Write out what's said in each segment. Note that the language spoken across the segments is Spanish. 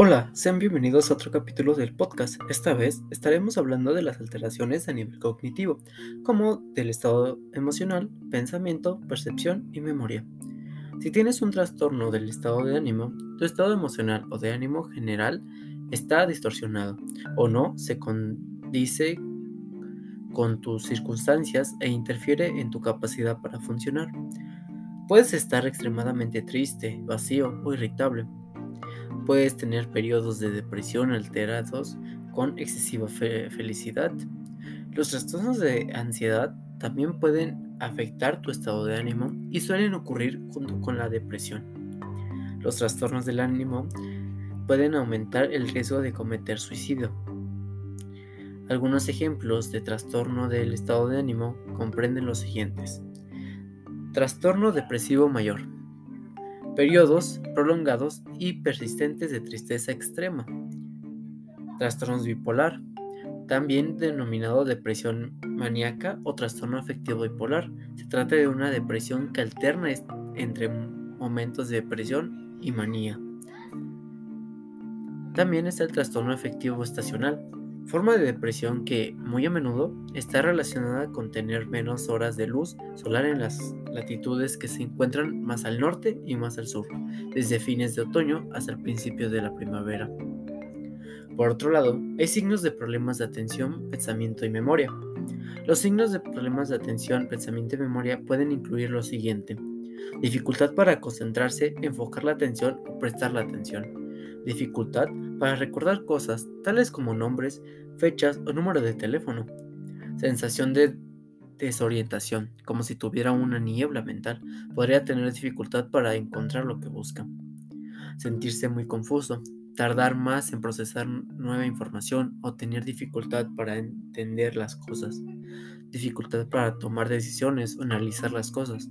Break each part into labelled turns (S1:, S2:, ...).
S1: Hola, sean bienvenidos a otro capítulo del podcast. Esta vez estaremos hablando de las alteraciones a nivel cognitivo, como del estado emocional, pensamiento, percepción y memoria. Si tienes un trastorno del estado de ánimo, tu estado emocional o de ánimo general está distorsionado o no se condice con tus circunstancias e interfiere en tu capacidad para funcionar. Puedes estar extremadamente triste, vacío o irritable Puedes tener periodos de depresión alterados con excesiva felicidad. Los trastornos de ansiedad también pueden afectar tu estado de ánimo y suelen ocurrir junto con la depresión. Los trastornos del ánimo pueden aumentar el riesgo de cometer suicidio. Algunos ejemplos de trastorno del estado de ánimo comprenden los siguientes. Trastorno depresivo mayor periodos prolongados y persistentes de tristeza extrema. Trastornos bipolar, también denominado depresión maníaca o trastorno afectivo bipolar. Se trata de una depresión que alterna entre momentos de depresión y manía. También está el trastorno afectivo estacional, forma de depresión que muy a menudo está relacionada con tener menos horas de luz solar en las latitudes que se encuentran más al norte y más al sur, desde fines de otoño hasta el principio de la primavera. Por otro lado, hay signos de problemas de atención, pensamiento y memoria. Los signos de problemas de atención, pensamiento y memoria pueden incluir lo siguiente. Dificultad para concentrarse, enfocar la atención o prestar la atención dificultad para recordar cosas tales como nombres, fechas o número de teléfono, sensación de desorientación, como si tuviera una niebla mental, podría tener dificultad para encontrar lo que busca, sentirse muy confuso, tardar más en procesar nueva información o tener dificultad para entender las cosas, dificultad para tomar decisiones o analizar las cosas,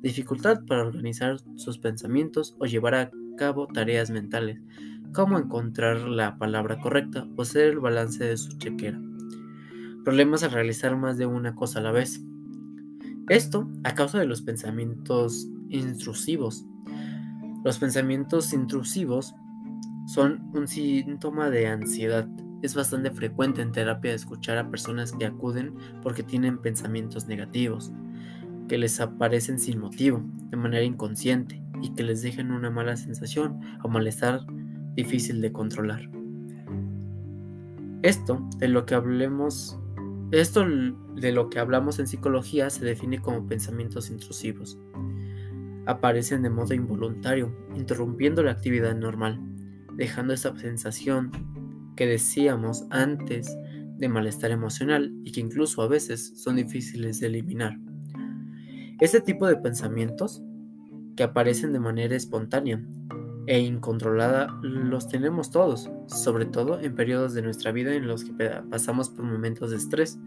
S1: dificultad para organizar sus pensamientos o llevar a cabo tareas mentales, como encontrar la palabra correcta o hacer el balance de su chequera. Problemas al realizar más de una cosa a la vez. Esto a causa de los pensamientos intrusivos. Los pensamientos intrusivos son un síntoma de ansiedad. Es bastante frecuente en terapia escuchar a personas que acuden porque tienen pensamientos negativos, que les aparecen sin motivo, de manera inconsciente, y que les dejen una mala sensación o malestar difícil de controlar. Esto de lo que hablemos esto de lo que hablamos en psicología se define como pensamientos intrusivos. Aparecen de modo involuntario, interrumpiendo la actividad normal, dejando esa sensación que decíamos antes de malestar emocional y que incluso a veces son difíciles de eliminar. Este tipo de pensamientos que aparecen de manera espontánea e incontrolada los tenemos todos, sobre todo en periodos de nuestra vida en los que pasamos por momentos de estrés,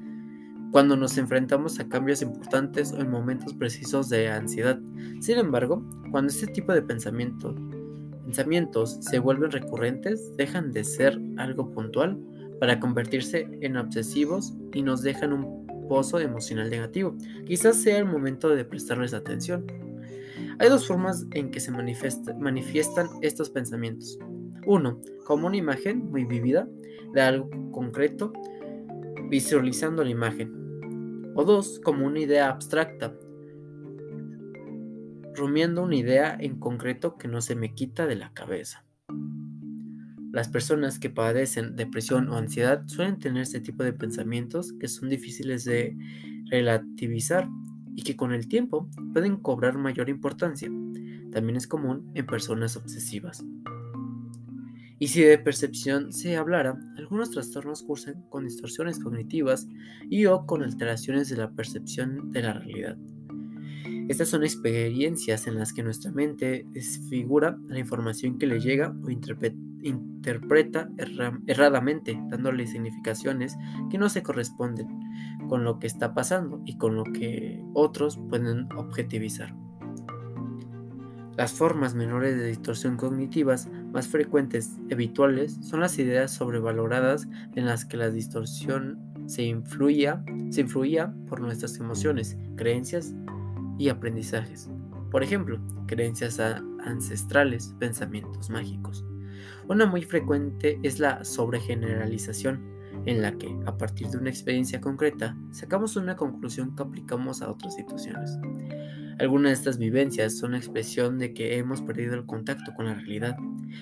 S1: cuando nos enfrentamos a cambios importantes o en momentos precisos de ansiedad. Sin embargo, cuando este tipo de pensamientos se vuelven recurrentes, dejan de ser algo puntual para convertirse en obsesivos y nos dejan un pozo emocional negativo. Quizás sea el momento de prestarles atención. Hay dos formas en que se manifiestan estos pensamientos. Uno, como una imagen muy vívida de algo concreto, visualizando la imagen. O dos, como una idea abstracta, rumiando una idea en concreto que no se me quita de la cabeza. Las personas que padecen depresión o ansiedad suelen tener este tipo de pensamientos que son difíciles de relativizar y que con el tiempo pueden cobrar mayor importancia. También es común en personas obsesivas. Y si de percepción se hablara, algunos trastornos cursan con distorsiones cognitivas y o con alteraciones de la percepción de la realidad. Estas son experiencias en las que nuestra mente desfigura la información que le llega o interpreta erradamente, dándole significaciones que no se corresponden con lo que está pasando y con lo que otros pueden objetivizar. Las formas menores de distorsión cognitivas más frecuentes habituales son las ideas sobrevaloradas en las que la distorsión se se influía por nuestras emociones, creencias y aprendizajes. Por ejemplo, creencias ancestrales, pensamientos mágicos. Una muy frecuente es la sobregeneralización, en la que, a partir de una experiencia concreta, sacamos una conclusión que aplicamos a otras situaciones. Algunas de estas vivencias son expresión de que hemos perdido el contacto con la realidad.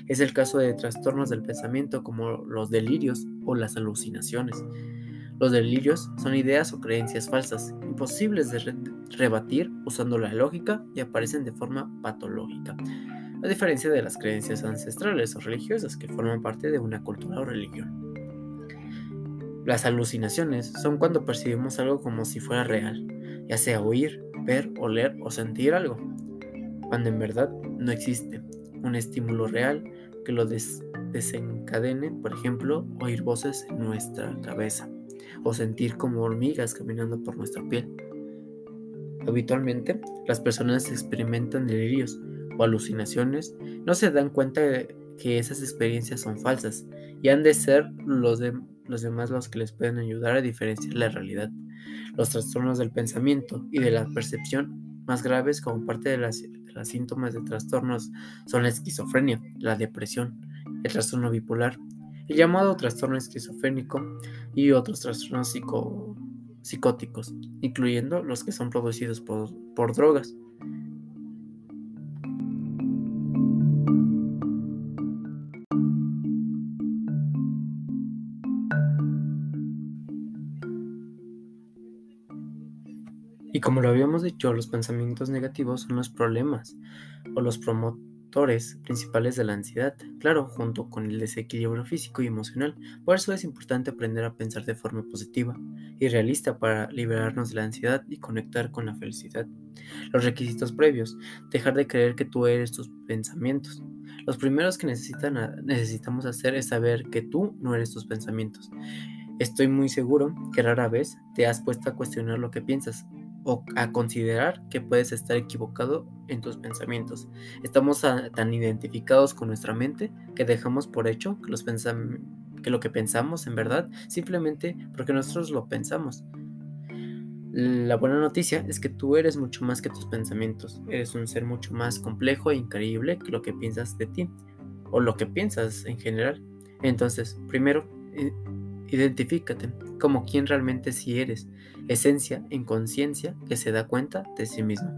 S1: Es el caso de trastornos del pensamiento como los delirios o las alucinaciones. Los delirios son ideas o creencias falsas, imposibles de rebatir usando la lógica y aparecen de forma patológica, a diferencia de las creencias ancestrales o religiosas que forman parte de una cultura o religión. Las alucinaciones son cuando percibimos algo como si fuera real, ya sea oír, ver, oler o sentir algo, cuando en verdad no existe un estímulo real que lo desencadene, por ejemplo, oír voces en nuestra cabeza o sentir como hormigas caminando por nuestra piel. Habitualmente, las personas experimentan delirios alucinaciones, no se dan cuenta que esas experiencias son falsas y han de ser los, los demás los que les pueden ayudar a diferenciar la realidad. Los trastornos del pensamiento y de la percepción más graves como parte de las, síntomas de trastornos son la esquizofrenia, la depresión, el trastorno bipolar, el llamado trastorno esquizofrénico y otros trastornos psicóticos, incluyendo los que son producidos por drogas. Y como lo habíamos dicho, los pensamientos negativos son los problemas o los promotores principales de la ansiedad, claro, junto con el desequilibrio físico y emocional. Por eso es importante aprender a pensar de forma positiva y realista para liberarnos de la ansiedad y conectar con la felicidad. Los requisitos previos, dejar de creer que tú eres tus pensamientos. Los primeros que necesitamos hacer es saber que tú no eres tus pensamientos. Estoy muy seguro que rara vez te has puesto a cuestionar lo que piensas, o a considerar que puedes estar equivocado en tus pensamientos. Estamos tan identificados con nuestra mente que dejamos por hecho que, los que lo que pensamos en verdad simplemente porque nosotros lo pensamos. La buena noticia es que tú eres mucho más que tus pensamientos. Eres un ser mucho más complejo e increíble que lo que piensas de ti o lo que piensas en general. Entonces, primero, Identifícate como quien realmente sí eres, esencia en conciencia que se da cuenta de sí mismo.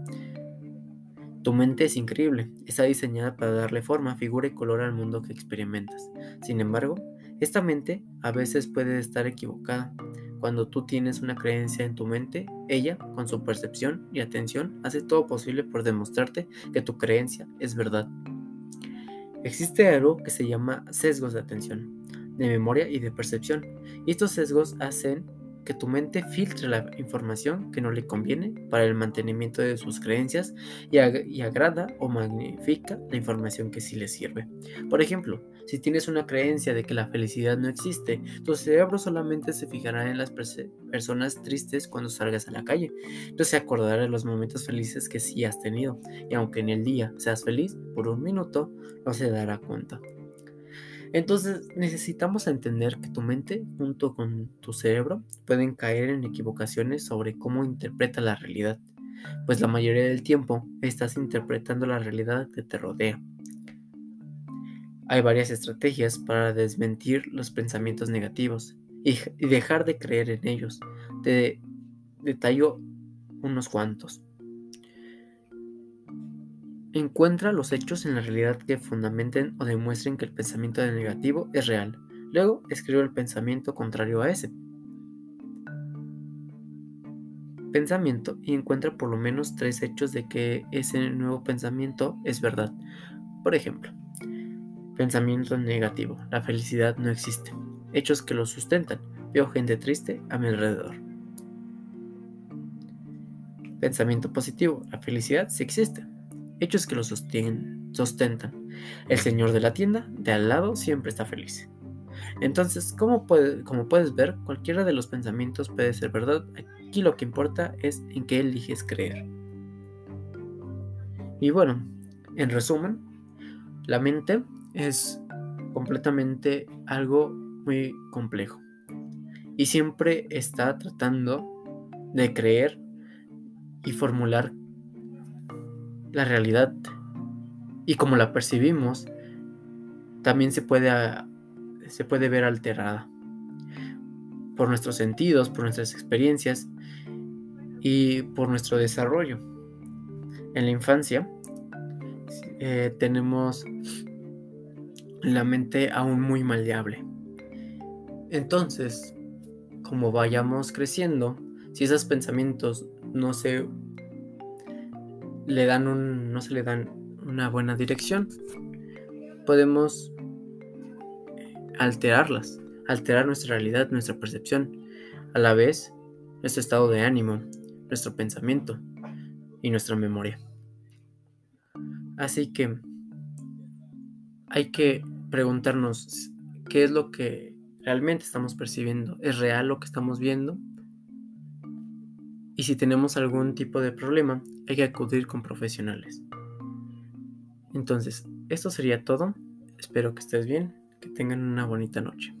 S1: Tu mente es increíble, está diseñada para darle forma, figura y color al mundo que experimentas. Sin embargo, esta mente a veces puede estar equivocada. Cuando tú tienes una creencia en tu mente, ella, con su percepción y atención, hace todo posible por demostrarte que tu creencia es verdad. Existe algo que se llama sesgos de atención de memoria y de percepción. Y estos sesgos hacen que tu mente filtre la información que no le conviene para el mantenimiento de sus creencias y, agrada o magnifica la información que sí le sirve. Por ejemplo, si tienes una creencia de que la felicidad no existe, tu cerebro solamente se fijará en las personas tristes cuando salgas a la calle. No se acordará de los momentos felices que sí has tenido. Y aunque en el día seas feliz por un minuto, no se dará cuenta. Entonces necesitamos entender que tu mente junto con tu cerebro pueden caer en equivocaciones sobre cómo interpreta la realidad, pues la mayoría del tiempo estás interpretando la realidad que te rodea. Hay varias estrategias para desmentir los pensamientos negativos y, dejar de creer en ellos. Te detallo unos cuantos. Encuentra los hechos en la realidad que fundamenten o demuestren que el pensamiento negativo es real. Luego escribe el pensamiento contrario a ese pensamiento y encuentra por lo menos tres hechos de que ese nuevo pensamiento es verdad. Por ejemplo, pensamiento negativo. La felicidad no existe. Hechos que lo sustentan. Veo gente triste a mi alrededor. Pensamiento positivo. La felicidad sí existe hechos que lo sustentan. El señor de la tienda de al lado siempre está feliz. Entonces, como, como puedes ver, cualquiera de los pensamientos puede ser verdad. Aquí lo que importa es en qué eliges creer. Y bueno, En resumen, la mente es completamente algo muy complejo y siempre está tratando de creer y formular la realidad y como la percibimos también se puede, se puede ver alterada por nuestros sentidos, por nuestras experiencias y por nuestro desarrollo. En la infancia eh, tenemos la mente aún muy maleable. Entonces, como vayamos creciendo, si esos pensamientos no se le dan un, no se le dan una buena dirección, podemos alterarlas, alterar nuestra realidad, nuestra percepción, a la vez nuestro estado de ánimo, nuestro pensamiento y nuestra memoria. Así que hay que preguntarnos qué es lo que realmente estamos percibiendo. ¿Es real lo que estamos viendo? Y si tenemos algún tipo de problema, hay que acudir con profesionales. Entonces, esto sería todo. Espero que estés bien, que tengan una bonita noche.